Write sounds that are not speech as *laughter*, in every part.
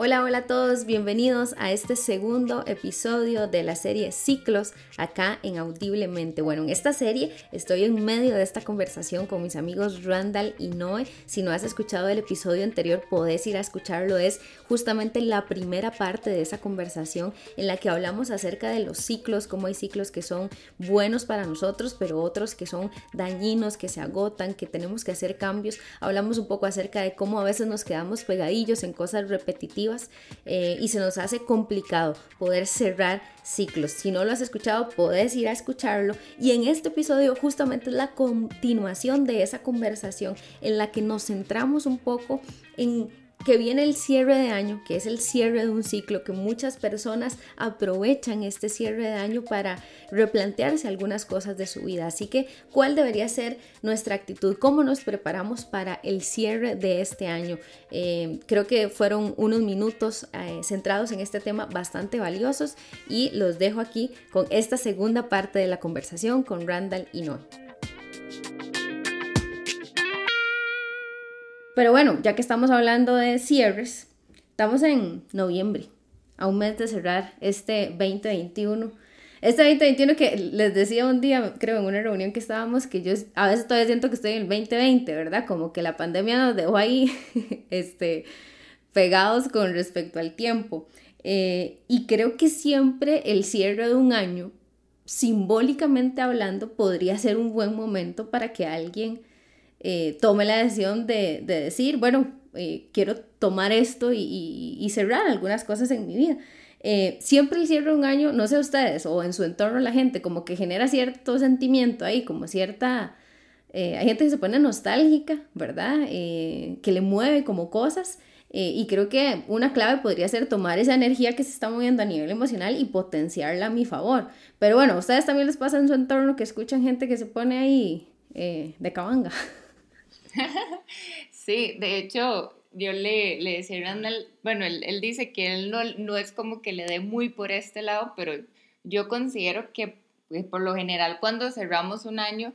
Hola, hola a todos, bienvenidos a este segundo episodio de la serie Ciclos acá en Audiblemente. Bueno, en esta serie estoy en medio de esta conversación con mis amigos Randall y Noé. Si no has escuchado el episodio anterior, podés ir a escucharlo. Es justamente la primera parte de esa conversación en la que hablamos acerca de los ciclos, cómo hay ciclos que son buenos para nosotros, pero otros que son dañinos, que se agotan, que tenemos que hacer cambios. Hablamos un poco acerca de cómo a veces nos quedamos pegadillos en cosas repetitivas eh, y se nos hace complicado poder cerrar ciclos. Si no lo has escuchado, puedes ir a escucharlo. Y en este episodio justamente es la continuación de esa conversación en la que nos centramos un poco en que viene el cierre de año, que es el cierre de un ciclo, que muchas personas aprovechan este cierre de año para replantearse algunas cosas de su vida. Así que, ¿cuál debería ser nuestra actitud? ¿Cómo nos preparamos para el cierre de este año? Eh, creo que fueron unos minutos eh, centrados en este tema bastante valiosos y los dejo aquí con esta segunda parte de la conversación con Randall y Noah. Pero bueno, ya que estamos hablando de cierres, estamos en noviembre, a un mes de cerrar este 2021. Este 2021 que les decía un día, creo en una reunión que estábamos, que yo a veces todavía siento que estoy en el 2020, ¿verdad? Como que la pandemia nos dejó ahí *laughs* este, pegados con respecto al tiempo. Eh, y creo que siempre el cierre de un año, simbólicamente hablando, podría ser un buen momento para que alguien eh, tome la decisión de, decir, bueno, eh, quiero tomar esto y, cerrar algunas cosas en mi vida. Eh, siempre el cierre de un año, no sé ustedes, o en su entorno la gente, como que genera cierto sentimiento ahí, como cierta... hay gente que se pone nostálgica, ¿verdad? que le mueve como cosas. y creo que una clave podría ser tomar esa energía que se está moviendo a nivel emocional y potenciarla a mi favor. Pero bueno, ustedes también les pasa en su entorno que escuchan gente que se pone ahí de cabanga. *laughs* *laughs* sí, de hecho, yo le, le decía bueno, él, dice que él no, no, es como que le dé muy por este lado, pero yo considero que pues, por lo general cuando cerramos un año,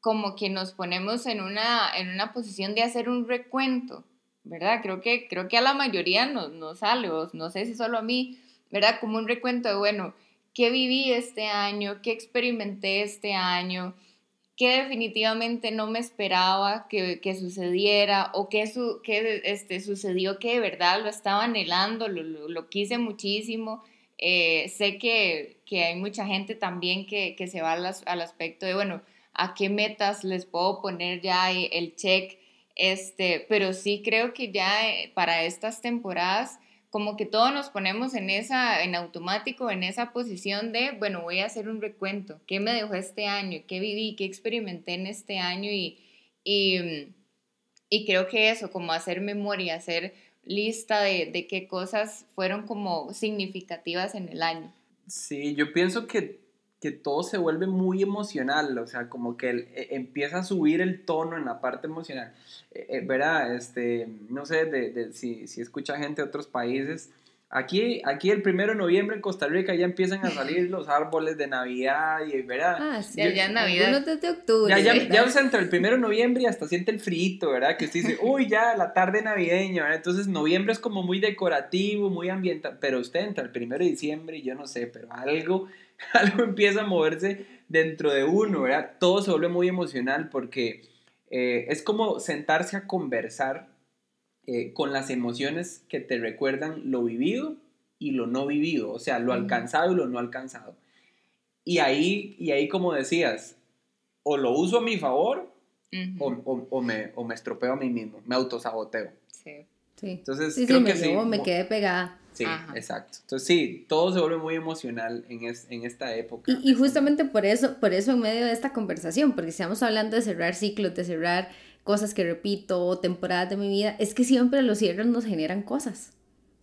como que nos ponemos en una, en una posición de hacer un recuento, ¿verdad? Creo que, creo que a la mayoría nos no sale, o no sé si solo a mí, ¿verdad? Como un recuento de, bueno, ¿qué viví este año? ¿Qué experimenté este año? Que definitivamente no me esperaba que, sucediera o que, su, que este, sucedió que de verdad lo estaba anhelando, lo, quise muchísimo. Eh, sé que, hay mucha gente también que, se va al, al, aspecto de, bueno, ¿a qué metas les puedo poner ya el check? Este, pero sí creo que ya eh, para estas temporadas como que todos nos ponemos en esa, en automático, en esa posición de, bueno, voy a hacer un recuento, ¿qué me dejó este año? ¿Qué viví? ¿Qué experimenté en este año? Y, y, y creo que eso, como hacer memoria, hacer lista de, de qué cosas fueron como significativas en el año. Sí, yo pienso que que todo se vuelve muy emocional, o sea, como que e, empieza a subir el tono en la parte emocional. Eh, eh, ¿Verdad? Este, no sé de, si, si, escucha gente de otros países. Aquí, aquí el primero de noviembre en Costa Rica ya empiezan a salir los árboles de Navidad y, ¿verdad? Ah, sí, ya, Navidad. No desde octubre. Ya, ya, ya entre el primero de noviembre y hasta siente el frito, ¿verdad? Que usted dice, *laughs* uy, ya la tarde navideña, ¿verdad? Entonces noviembre es como muy decorativo, muy ambiental, pero usted entra el primero de diciembre y yo no sé, pero algo *laughs* algo empieza a moverse dentro de uno, ¿verdad? Todo se vuelve muy emocional porque eh, es como sentarse a conversar eh, con las emociones que te recuerdan lo vivido y lo no vivido, o sea, lo alcanzado y lo no alcanzado. Y ahí, y ahí como decías, o lo uso a mi favor o, me, o me estropeo a mí mismo, me autosaboteo. Sí. Sí. Entonces, creo que sí. me quedé pegada. Sí, exacto. Entonces sí, todo se vuelve muy emocional en, en esta época. Y, justamente por eso, por eso en medio de esta conversación, porque estamos hablando de cerrar ciclos, de cerrar cosas que repito, temporadas de mi vida, es que siempre los cierres nos generan cosas.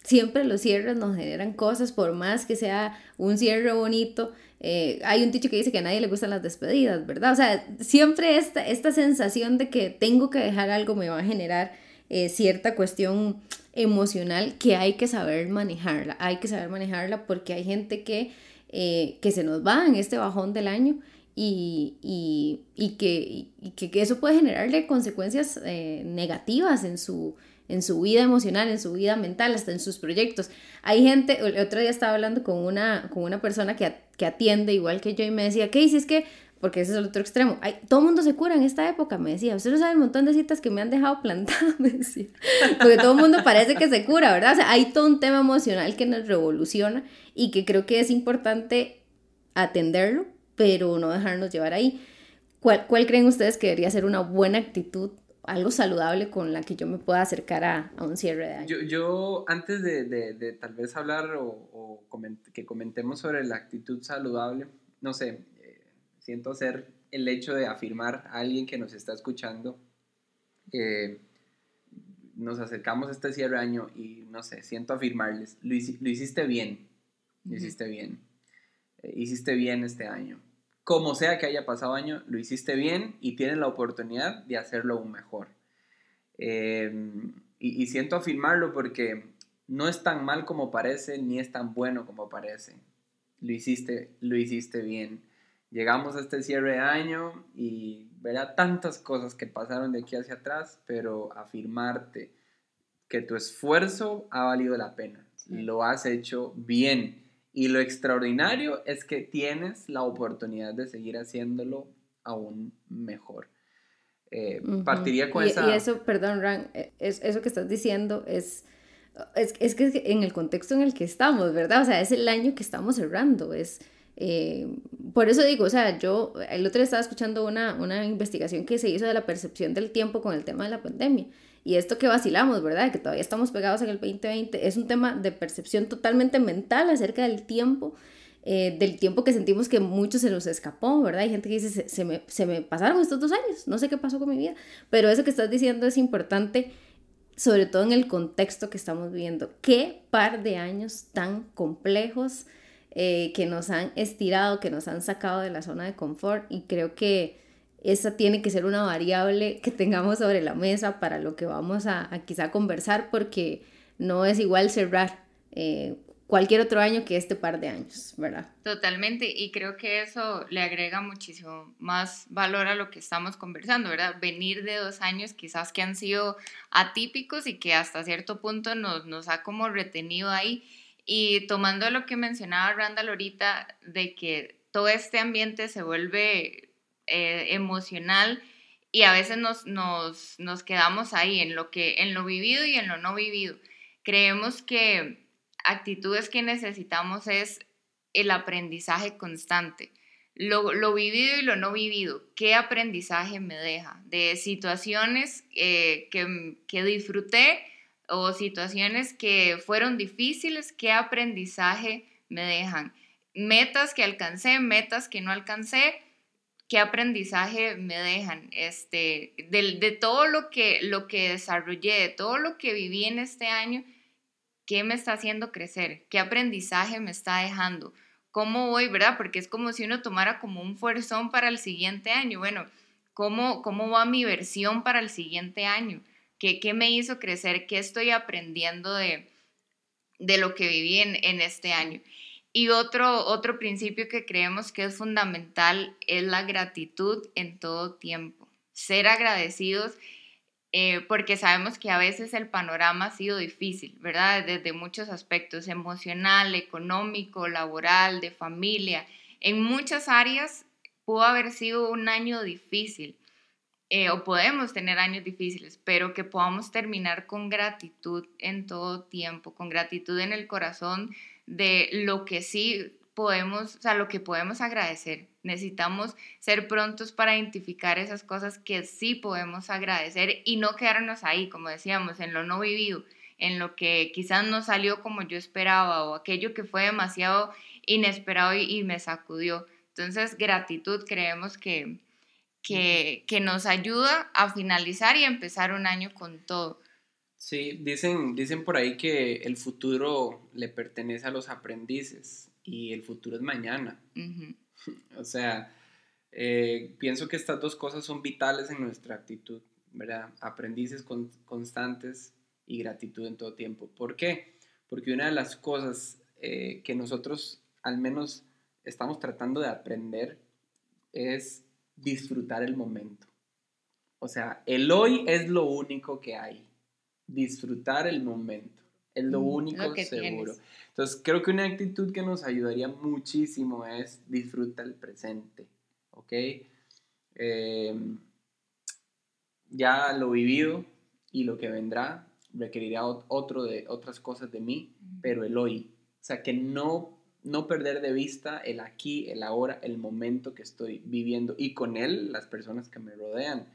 Siempre los cierres nos generan cosas, por más que sea un cierre bonito. Eh, hay un dicho que dice que a nadie le gustan las despedidas, ¿verdad? O sea, siempre esta, esta sensación de que tengo que dejar algo me va a generar eh, cierta cuestión emocional que hay que saber manejarla, hay que saber manejarla porque hay gente que, eh, que se nos va en este bajón del año y, y, y, que, que, eso puede generarle consecuencias eh, negativas en su, en su vida emocional, en su vida mental, hasta en sus proyectos. Hay gente, el otro día estaba hablando con una, con una persona que, que atiende igual que yo y me decía, ¿qué si es que porque ese es el otro extremo. Hay, todo el mundo se cura en esta época, me decía. Usted no sabe el montón de citas que me han dejado plantada, *laughs* me decía. Porque todo el mundo parece que se cura, ¿verdad? O sea, hay todo un tema emocional que nos revoluciona y que creo que es importante atenderlo, pero no dejarnos llevar ahí. ¿Cuál, cuál creen ustedes que debería ser una buena actitud, algo saludable con la que yo me pueda acercar a, a un cierre de año? Yo, yo antes de, de, de, tal vez hablar o, o coment que comentemos sobre la actitud saludable, no sé, siento ser el hecho de afirmar a alguien que nos está escuchando. Eh, nos acercamos a este cierre año y no sé, siento afirmarles, lo, hiciste bien, lo hiciste bien, eh, hiciste bien este año. Como sea que haya pasado año, lo hiciste bien y tienes la oportunidad de hacerlo aún mejor. Em, y, y siento afirmarlo porque no es tan mal como parece, ni es tan bueno como parece. Lo hiciste, lo hiciste bien llegamos a este cierre de año y verá tantas cosas que pasaron de aquí hacia atrás, pero afirmarte que tu esfuerzo ha valido la pena, lo has hecho bien. Y lo extraordinario es que tienes la oportunidad de seguir haciéndolo aún mejor. Eh, partiría con esa... Y eso, perdón, Ran, e, es, eso que estás diciendo es, es, es que en el contexto en el que estamos, ¿verdad? O sea, es el año que estamos cerrando, es eh, por eso digo, o sea, yo el otro día estaba escuchando una, una investigación que se hizo de la percepción del tiempo con el tema de la pandemia. Y esto que vacilamos, ¿verdad? Que todavía estamos pegados en el 2020, es un tema de percepción totalmente mental acerca del tiempo, eh, del tiempo que sentimos que mucho se nos escapó, ¿verdad? Hay gente que dice, se, me, se me pasaron estos dos años, no sé qué pasó con mi vida, pero eso que estás diciendo es importante, sobre todo en el contexto que estamos viviendo. ¿Qué par de años tan complejos? Eh, que nos han estirado, que nos han sacado de la zona de confort y creo que esa tiene que ser una variable que tengamos sobre la mesa para lo que vamos a, quizá conversar porque no es igual cerrar eh, cualquier otro año que este par de años, ¿verdad? Totalmente, y creo que eso le agrega muchísimo más valor a lo que estamos conversando, ¿verdad? Venir de dos años quizás que han sido atípicos y que hasta cierto punto nos, nos ha como retenido ahí y tomando lo que mencionaba Randall ahorita, de que todo este ambiente se vuelve eh, emocional y a veces nos, nos, nos, quedamos ahí en lo, que, en lo vivido y en lo no vivido. Creemos que actitudes que necesitamos es el aprendizaje constante. Lo, lo, vivido y lo no vivido, ¿qué aprendizaje me deja? De situaciones eh, que, que disfruté o situaciones que fueron difíciles, qué aprendizaje me dejan. Metas que alcancé, metas que no alcancé, qué aprendizaje me dejan. Este, de, todo lo que, lo que desarrollé, de todo lo que viví en este año, qué me está haciendo crecer, qué aprendizaje me está dejando. ¿Cómo voy, verdad? Porque es como si uno tomara como un fuerzón para el siguiente año. Bueno, ¿cómo, cómo va mi versión para el siguiente año? ¿Qué, me hizo crecer? ¿Qué estoy aprendiendo de, de lo que viví en, en este año? Y otro, otro principio que creemos que es fundamental es la gratitud en todo tiempo. Ser agradecidos eh, porque sabemos que a veces el panorama ha sido difícil, ¿verdad? Desde muchos aspectos, emocional, económico, laboral, de familia. En muchas áreas pudo haber sido un año difícil. Eh, o podemos tener años difíciles, pero que podamos terminar con gratitud en todo tiempo, con gratitud en el corazón de lo que sí podemos, o sea, lo que podemos agradecer. Necesitamos ser prontos para identificar esas cosas que sí podemos agradecer y no quedarnos ahí, como decíamos, en lo no vivido, en lo que quizás no salió como yo esperaba o aquello que fue demasiado inesperado y, y me sacudió. Entonces, gratitud creemos que, que, que, nos ayuda a finalizar y empezar un año con todo. Sí, dicen, dicen por ahí que el futuro le pertenece a los aprendices y el futuro es mañana. *laughs* O sea, eh, pienso que estas dos cosas son vitales en nuestra actitud, ¿verdad? Aprendices constantes y gratitud en todo tiempo. ¿Por qué? Porque una de las cosas eh, que nosotros al menos estamos tratando de aprender es disfrutar el momento. O sea, el hoy es lo único que hay. disfrutar el momento. Es lo único seguro. Entonces, creo que una actitud que nos ayudaría muchísimo es disfruta el presente. ¿Ok? Em, ya lo vivido y lo que vendrá requerirá otro de, otras cosas de mí, pero el hoy. O sea, que no, no perder de vista el aquí, el ahora, el momento que estoy viviendo y con él las personas que me rodean.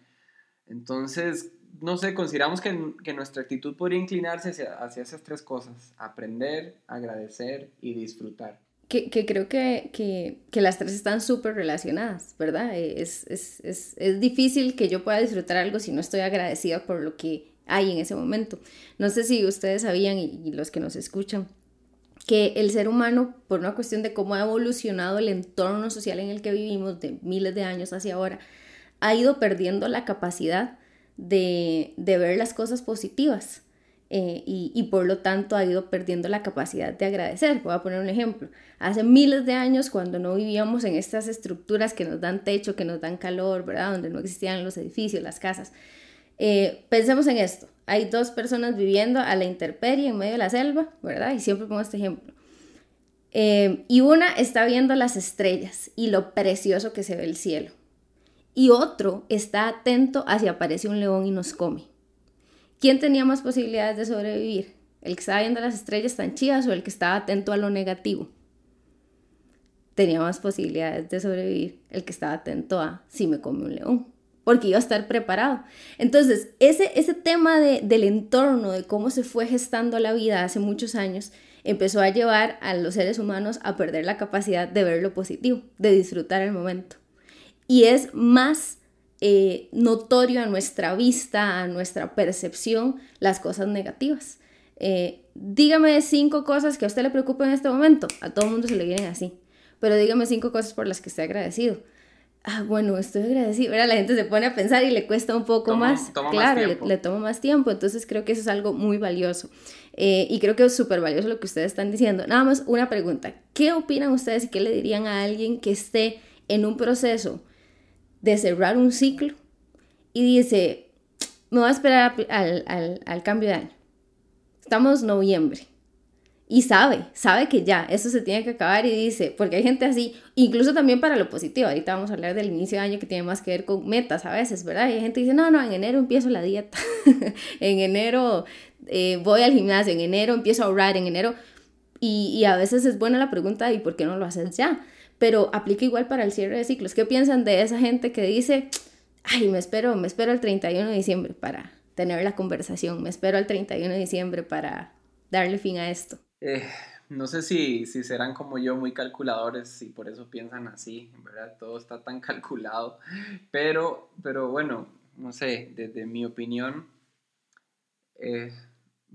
Entonces, no sé, consideramos que, que nuestra actitud podría inclinarse hacia, hacia, esas tres cosas, aprender, agradecer y disfrutar. Que, que creo que, que, que, las tres están súper relacionadas, ¿verdad? Es, es, es, es, difícil que yo pueda disfrutar algo si no estoy agradecida por lo que hay en ese momento. No sé si ustedes sabían y los que nos escuchan que el ser humano, por una cuestión de cómo ha evolucionado el entorno social en el que vivimos de miles de años hacia ahora, ha ido perdiendo la capacidad de, ver las cosas positivas eh, y, por lo tanto ha ido perdiendo la capacidad de agradecer. Voy a poner un ejemplo. Hace miles de años, cuando no vivíamos en estas estructuras que nos dan techo, que nos dan calor, ¿verdad? Donde no existían los edificios, las casas. Eh, pensemos en esto. Hay dos personas viviendo a la intemperie en medio de la selva, ¿verdad? Y siempre pongo este ejemplo. Eh, y una está viendo las estrellas y lo precioso que se ve el cielo y otro está atento a si aparece un león y nos come. ¿Quién tenía más posibilidades de sobrevivir? ¿El que estaba viendo las estrellas tan chidas o el que estaba atento a lo negativo? Tenía más posibilidades de sobrevivir el que estaba atento a si me come un león, porque iba a estar preparado. Entonces, ese, ese tema del entorno, de cómo se fue gestando la vida hace muchos años, empezó a llevar a los seres humanos a perder la capacidad de ver lo positivo, de disfrutar el momento y es más eh, notorio a nuestra vista, a nuestra percepción, las cosas negativas. Eh, dígame cinco cosas que a usted le preocupen en este momento. A todo el mundo se le vienen así. Pero dígame cinco cosas por las que esté agradecido. Ah, bueno, estoy agradecido. La gente se pone a pensar y le cuesta un poco más. claro, le, le, toma más tiempo. Entonces creo que eso es algo muy valioso. Eh, y creo que es súper valioso lo que ustedes están diciendo. Nada más una pregunta. ¿Qué opinan ustedes y qué le dirían a alguien que esté en un proceso de cerrar un ciclo y dice, me voy a esperar al, cambio de año. Estamos noviembre. Y sabe, sabe que ya, eso se tiene que acabar y dice, porque hay gente así, incluso también para lo positivo, ahorita vamos a hablar del inicio de año que tiene más que ver con metas a veces, ¿verdad? Y hay gente que dice, no, no, en enero empiezo la dieta, *laughs* en enero eh, voy al gimnasio, en enero empiezo a ahorrar, en enero, y, y a veces es buena la pregunta, ¿y por qué no lo haces ya? pero aplica igual para el cierre de ciclos. ¿Qué piensan de esa gente que dice, ay, me espero, me espero el 31 de diciembre para tener la conversación, me espero el 31 de diciembre para darle fin a esto? Eh, no sé si, si serán como yo muy calculadores y por eso piensan así, verdad todo está tan *laughs* calculado, pero, pero bueno, no sé, desde mi opinión, eh,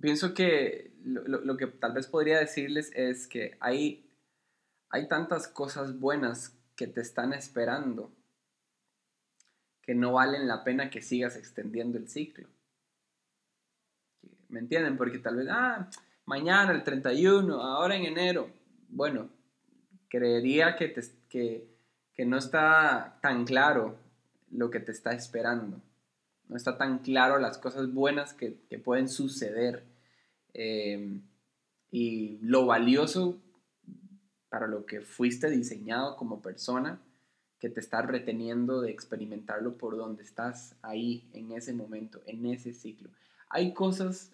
pienso que lo, lo, que tal vez podría decirles es que hay hay tantas cosas buenas que te están esperando que no valen la pena que sigas extendiendo el ciclo. ¿Me entienden? Porque tal vez, ah, mañana el 31, ahora en enero. Bueno, creería que, que, que no está tan claro lo que te está esperando. No está tan claro las cosas buenas que, que pueden suceder. Eh, y lo valioso para lo que fuiste diseñado como persona, que te estás reteniendo de experimentarlo por donde estás ahí, en ese momento, en ese ciclo. Hay cosas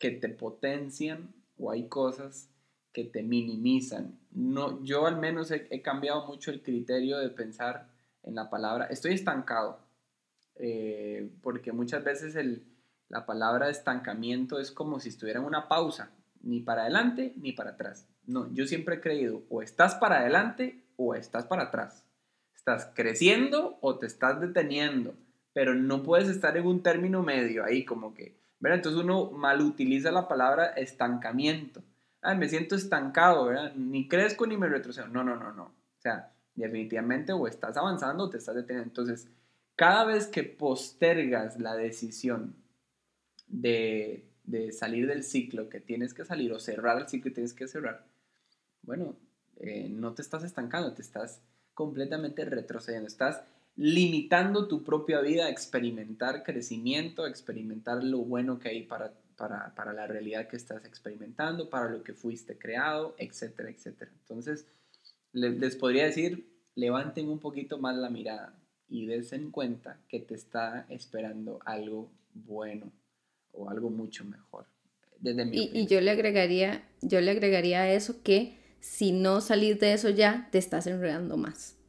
que te potencian o hay cosas que te minimizan. No, yo al menos he, cambiado mucho el criterio de pensar en la palabra, estoy estancado, eh, porque muchas veces el, la palabra estancamiento es como si estuviera en una pausa, ni para adelante ni para atrás. No, yo siempre he creído, o estás para adelante o estás para atrás. Estás creciendo o te estás deteniendo, pero no puedes estar en un término medio ahí como que, ¿verdad? Entonces uno mal utiliza la palabra estancamiento. Ay, me siento estancado, ¿verdad? Ni crezco ni me retrocedo. No, no, no, no. O sea, definitivamente o estás avanzando o te estás deteniendo. Entonces, cada vez que postergas la decisión de, de salir del ciclo que tienes que salir o cerrar el ciclo que tienes que cerrar, bueno, eh, no te estás estancando, te estás completamente retrocediendo, estás limitando tu propia vida a experimentar crecimiento, a experimentar lo bueno que hay para para, para, la realidad que estás experimentando, para lo que fuiste creado, etcétera, etcétera. Entonces, les, les podría decir, levanten un poquito más la mirada y des en cuenta que te está esperando algo bueno o algo mucho mejor. Desde mi y, y, yo le agregaría, yo le agregaría a eso que si no salís de eso ya, te estás enredando más.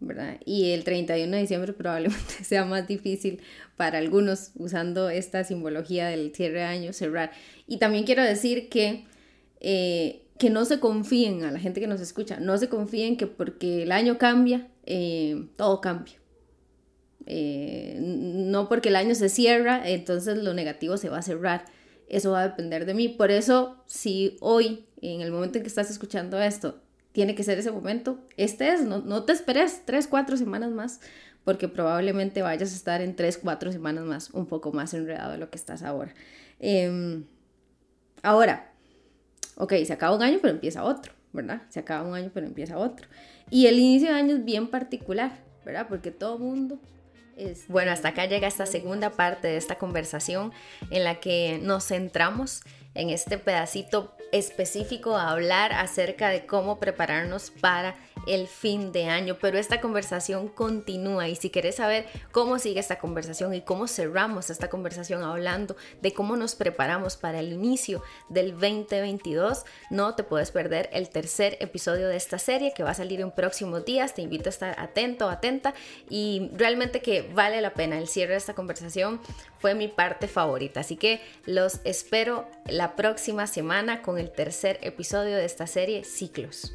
¿Verdad? Y el 31 de diciembre *laughs* probablemente sea más difícil para algunos usando esta simbología del cierre de año, cerrar. Y también quiero decir que, eh, que no se confíen a la gente que nos escucha, no se confíen que porque el año cambia, eh, todo cambia. Eh, no porque el año se cierra, entonces lo negativo se va a cerrar. Eso va a depender de mí. Por eso, si hoy, en el momento en que estás escuchando esto, tiene que ser ese momento, este es, no, no te esperes tres, cuatro semanas más, porque probablemente vayas a estar en tres, cuatro semanas más, un poco más enredado de lo que estás ahora. Em, ahora, ok, se acaba un año, pero empieza otro, ¿verdad? Se acaba un año, pero empieza otro. Y el inicio de año es bien particular, ¿verdad? Porque todo mundo este, bueno, hasta acá llega esta segunda parte de esta conversación en la que nos centramos en este pedacito específico a hablar acerca de cómo prepararnos para el fin de año, pero esta conversación continúa. Y si quieres saber cómo sigue esta conversación y cómo cerramos esta conversación hablando de cómo nos preparamos para el inicio del 2022, no te puedes perder el tercer episodio de esta serie que va a salir en próximos días, te invito a estar atento, atenta. Y realmente que vale la pena el cierre de esta conversación fue mi parte favorita, así que los espero la próxima semana con el tercer episodio de esta serie Ciclos.